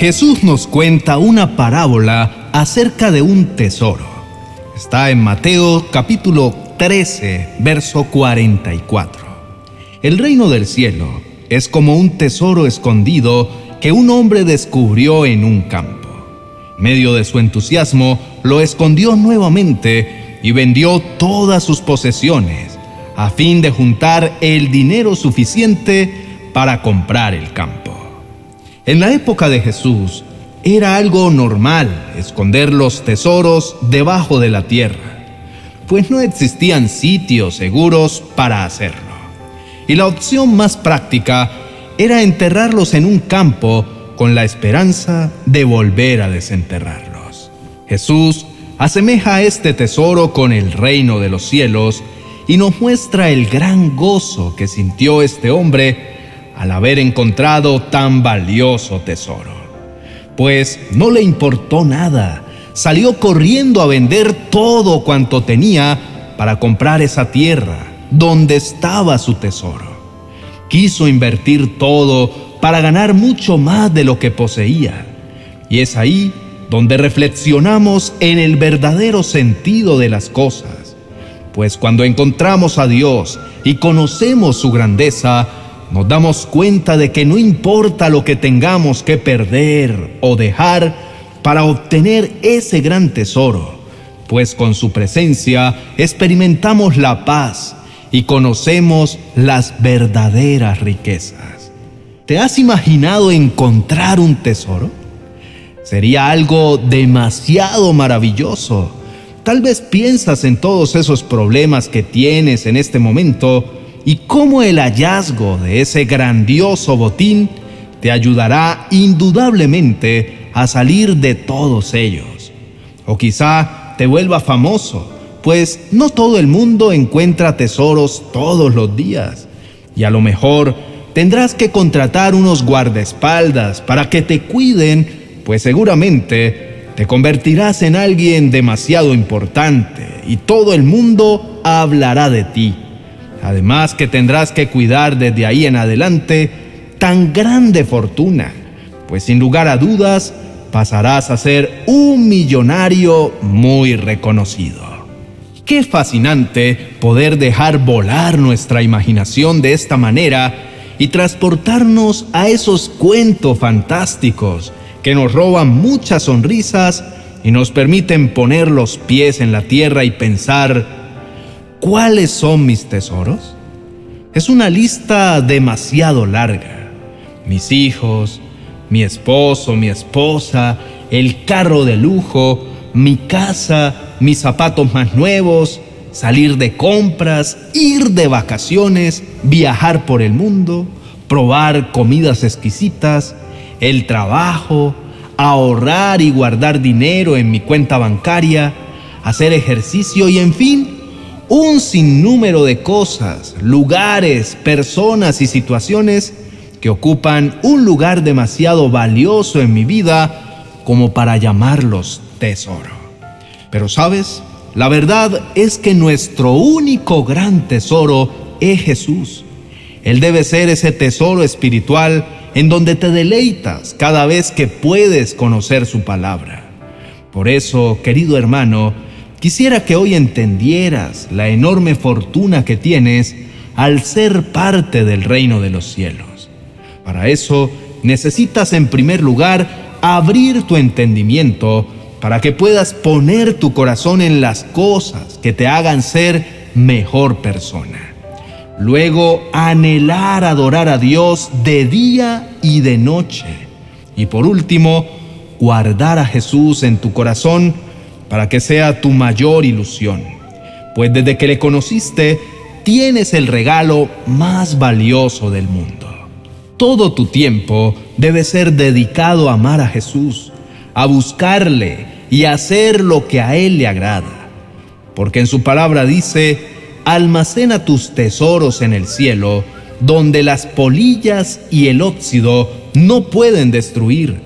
Jesús nos cuenta una parábola acerca de un tesoro. Está en Mateo capítulo 13, verso 44. El reino del cielo es como un tesoro escondido que un hombre descubrió en un campo. Medio de su entusiasmo, lo escondió nuevamente y vendió todas sus posesiones a fin de juntar el dinero suficiente para comprar el campo. En la época de Jesús era algo normal esconder los tesoros debajo de la tierra, pues no existían sitios seguros para hacerlo. Y la opción más práctica era enterrarlos en un campo con la esperanza de volver a desenterrarlos. Jesús asemeja este tesoro con el reino de los cielos y nos muestra el gran gozo que sintió este hombre al haber encontrado tan valioso tesoro. Pues no le importó nada, salió corriendo a vender todo cuanto tenía para comprar esa tierra donde estaba su tesoro. Quiso invertir todo para ganar mucho más de lo que poseía. Y es ahí donde reflexionamos en el verdadero sentido de las cosas. Pues cuando encontramos a Dios y conocemos su grandeza, nos damos cuenta de que no importa lo que tengamos que perder o dejar para obtener ese gran tesoro, pues con su presencia experimentamos la paz y conocemos las verdaderas riquezas. ¿Te has imaginado encontrar un tesoro? Sería algo demasiado maravilloso. Tal vez piensas en todos esos problemas que tienes en este momento y cómo el hallazgo de ese grandioso botín te ayudará indudablemente a salir de todos ellos. O quizá te vuelva famoso, pues no todo el mundo encuentra tesoros todos los días. Y a lo mejor tendrás que contratar unos guardaespaldas para que te cuiden, pues seguramente te convertirás en alguien demasiado importante y todo el mundo hablará de ti. Además que tendrás que cuidar desde ahí en adelante tan grande fortuna, pues sin lugar a dudas pasarás a ser un millonario muy reconocido. Qué fascinante poder dejar volar nuestra imaginación de esta manera y transportarnos a esos cuentos fantásticos que nos roban muchas sonrisas y nos permiten poner los pies en la tierra y pensar, ¿Cuáles son mis tesoros? Es una lista demasiado larga. Mis hijos, mi esposo, mi esposa, el carro de lujo, mi casa, mis zapatos más nuevos, salir de compras, ir de vacaciones, viajar por el mundo, probar comidas exquisitas, el trabajo, ahorrar y guardar dinero en mi cuenta bancaria, hacer ejercicio y en fin, un sinnúmero de cosas, lugares, personas y situaciones que ocupan un lugar demasiado valioso en mi vida como para llamarlos tesoro. Pero sabes, la verdad es que nuestro único gran tesoro es Jesús. Él debe ser ese tesoro espiritual en donde te deleitas cada vez que puedes conocer su palabra. Por eso, querido hermano, Quisiera que hoy entendieras la enorme fortuna que tienes al ser parte del reino de los cielos. Para eso necesitas en primer lugar abrir tu entendimiento para que puedas poner tu corazón en las cosas que te hagan ser mejor persona. Luego anhelar adorar a Dios de día y de noche. Y por último, guardar a Jesús en tu corazón para que sea tu mayor ilusión, pues desde que le conociste tienes el regalo más valioso del mundo. Todo tu tiempo debe ser dedicado a amar a Jesús, a buscarle y a hacer lo que a Él le agrada. Porque en su palabra dice, almacena tus tesoros en el cielo, donde las polillas y el óxido no pueden destruir,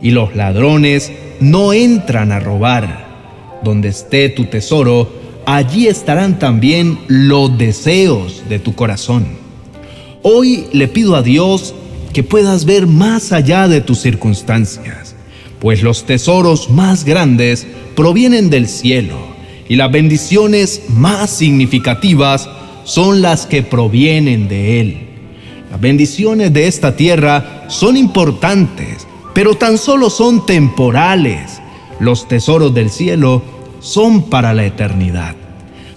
y los ladrones no entran a robar. Donde esté tu tesoro, allí estarán también los deseos de tu corazón. Hoy le pido a Dios que puedas ver más allá de tus circunstancias, pues los tesoros más grandes provienen del cielo y las bendiciones más significativas son las que provienen de Él. Las bendiciones de esta tierra son importantes, pero tan solo son temporales. Los tesoros del cielo son para la eternidad.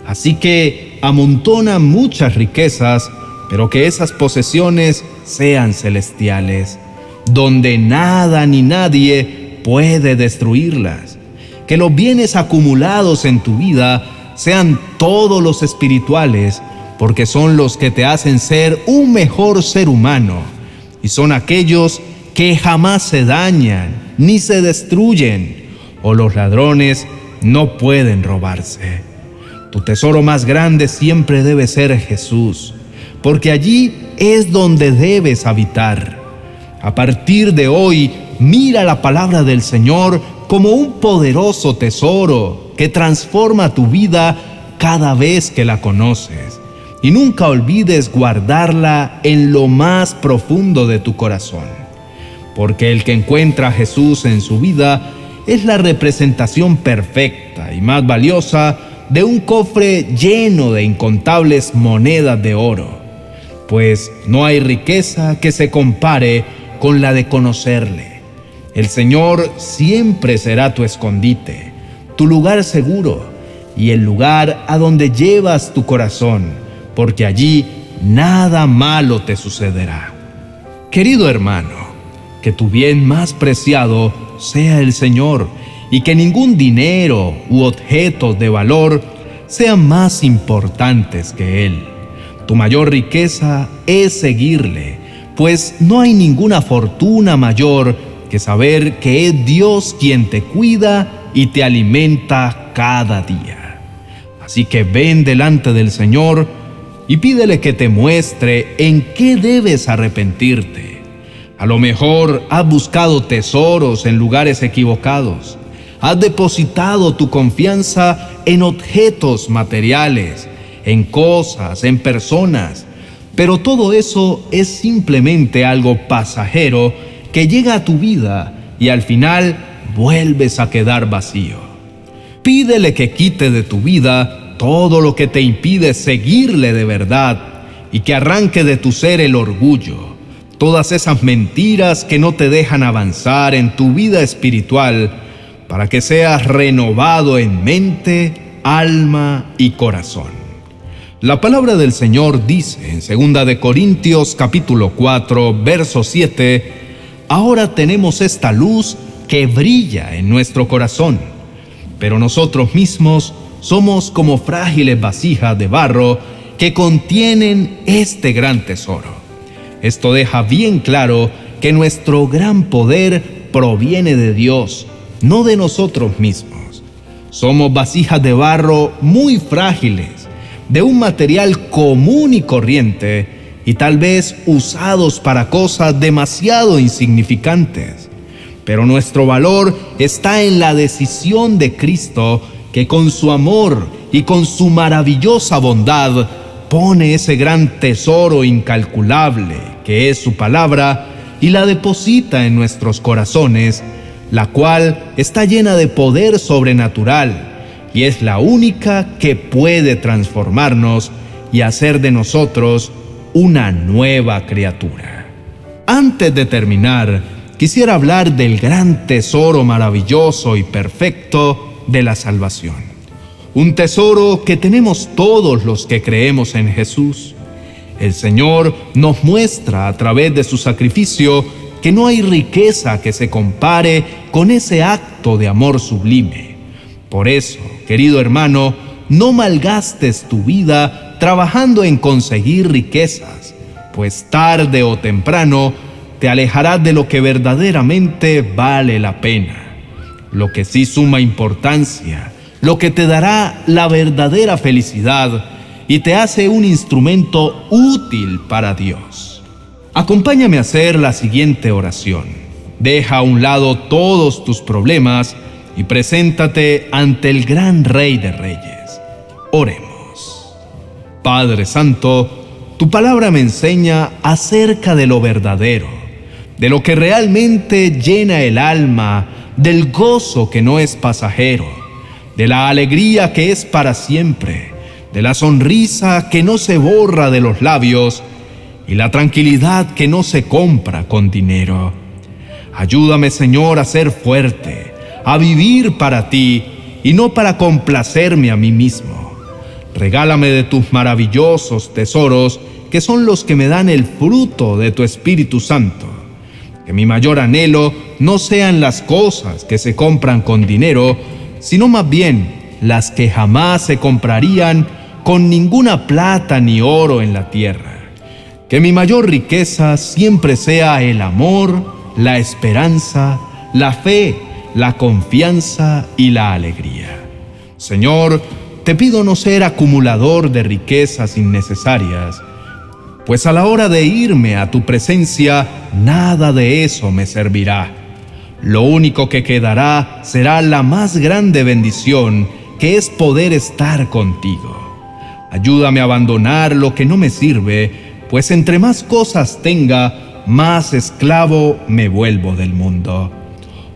Así que amontona muchas riquezas, pero que esas posesiones sean celestiales, donde nada ni nadie puede destruirlas. Que los bienes acumulados en tu vida sean todos los espirituales, porque son los que te hacen ser un mejor ser humano, y son aquellos que jamás se dañan ni se destruyen, o los ladrones no pueden robarse. Tu tesoro más grande siempre debe ser Jesús, porque allí es donde debes habitar. A partir de hoy, mira la palabra del Señor como un poderoso tesoro que transforma tu vida cada vez que la conoces. Y nunca olvides guardarla en lo más profundo de tu corazón. Porque el que encuentra a Jesús en su vida es la representación perfecta y más valiosa de un cofre lleno de incontables monedas de oro, pues no hay riqueza que se compare con la de conocerle. El Señor siempre será tu escondite, tu lugar seguro y el lugar a donde llevas tu corazón, porque allí nada malo te sucederá. Querido hermano, que tu bien más preciado sea el Señor y que ningún dinero u objetos de valor sean más importantes que Él. Tu mayor riqueza es seguirle, pues no hay ninguna fortuna mayor que saber que es Dios quien te cuida y te alimenta cada día. Así que ven delante del Señor y pídele que te muestre en qué debes arrepentirte. A lo mejor has buscado tesoros en lugares equivocados. Has depositado tu confianza en objetos materiales, en cosas, en personas, pero todo eso es simplemente algo pasajero que llega a tu vida y al final vuelves a quedar vacío. Pídele que quite de tu vida todo lo que te impide seguirle de verdad y que arranque de tu ser el orgullo, todas esas mentiras que no te dejan avanzar en tu vida espiritual para que seas renovado en mente, alma y corazón. La palabra del Señor dice en 2 de Corintios capítulo 4, verso 7, ahora tenemos esta luz que brilla en nuestro corazón, pero nosotros mismos somos como frágiles vasijas de barro que contienen este gran tesoro. Esto deja bien claro que nuestro gran poder proviene de Dios, no de nosotros mismos. Somos vasijas de barro muy frágiles, de un material común y corriente, y tal vez usados para cosas demasiado insignificantes. Pero nuestro valor está en la decisión de Cristo que con su amor y con su maravillosa bondad pone ese gran tesoro incalculable que es su palabra y la deposita en nuestros corazones la cual está llena de poder sobrenatural y es la única que puede transformarnos y hacer de nosotros una nueva criatura. Antes de terminar, quisiera hablar del gran tesoro maravilloso y perfecto de la salvación. Un tesoro que tenemos todos los que creemos en Jesús. El Señor nos muestra a través de su sacrificio que no hay riqueza que se compare con ese acto de amor sublime. Por eso, querido hermano, no malgastes tu vida trabajando en conseguir riquezas, pues tarde o temprano te alejarás de lo que verdaderamente vale la pena, lo que sí suma importancia, lo que te dará la verdadera felicidad y te hace un instrumento útil para Dios. Acompáñame a hacer la siguiente oración. Deja a un lado todos tus problemas y preséntate ante el gran Rey de Reyes. Oremos. Padre Santo, tu palabra me enseña acerca de lo verdadero, de lo que realmente llena el alma, del gozo que no es pasajero, de la alegría que es para siempre, de la sonrisa que no se borra de los labios y la tranquilidad que no se compra con dinero. Ayúdame, Señor, a ser fuerte, a vivir para ti y no para complacerme a mí mismo. Regálame de tus maravillosos tesoros que son los que me dan el fruto de tu Espíritu Santo. Que mi mayor anhelo no sean las cosas que se compran con dinero, sino más bien las que jamás se comprarían con ninguna plata ni oro en la tierra. Que mi mayor riqueza siempre sea el amor, la esperanza, la fe, la confianza y la alegría. Señor, te pido no ser acumulador de riquezas innecesarias, pues a la hora de irme a tu presencia, nada de eso me servirá. Lo único que quedará será la más grande bendición, que es poder estar contigo. Ayúdame a abandonar lo que no me sirve, pues entre más cosas tenga, más esclavo me vuelvo del mundo.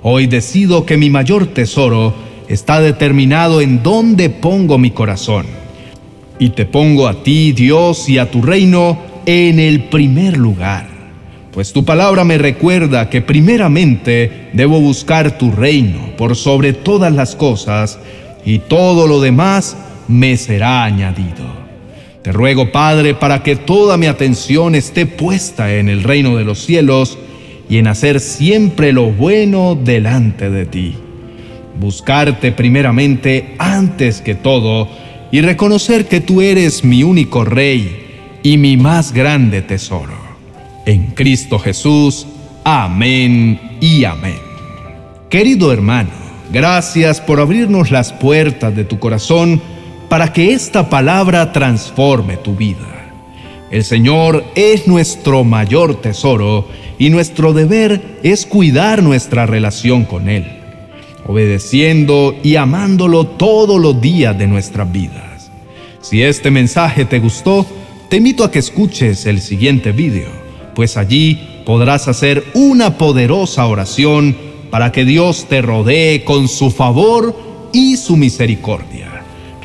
Hoy decido que mi mayor tesoro está determinado en dónde pongo mi corazón. Y te pongo a ti, Dios, y a tu reino en el primer lugar. Pues tu palabra me recuerda que primeramente debo buscar tu reino por sobre todas las cosas, y todo lo demás me será añadido. Te ruego, Padre, para que toda mi atención esté puesta en el reino de los cielos y en hacer siempre lo bueno delante de ti. Buscarte primeramente antes que todo y reconocer que tú eres mi único Rey y mi más grande tesoro. En Cristo Jesús, amén y amén. Querido hermano, gracias por abrirnos las puertas de tu corazón para que esta palabra transforme tu vida. El Señor es nuestro mayor tesoro y nuestro deber es cuidar nuestra relación con Él, obedeciendo y amándolo todos los días de nuestras vidas. Si este mensaje te gustó, te invito a que escuches el siguiente video, pues allí podrás hacer una poderosa oración para que Dios te rodee con su favor y su misericordia.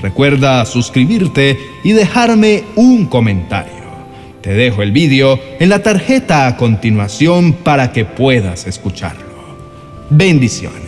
Recuerda suscribirte y dejarme un comentario. Te dejo el vídeo en la tarjeta a continuación para que puedas escucharlo. Bendiciones.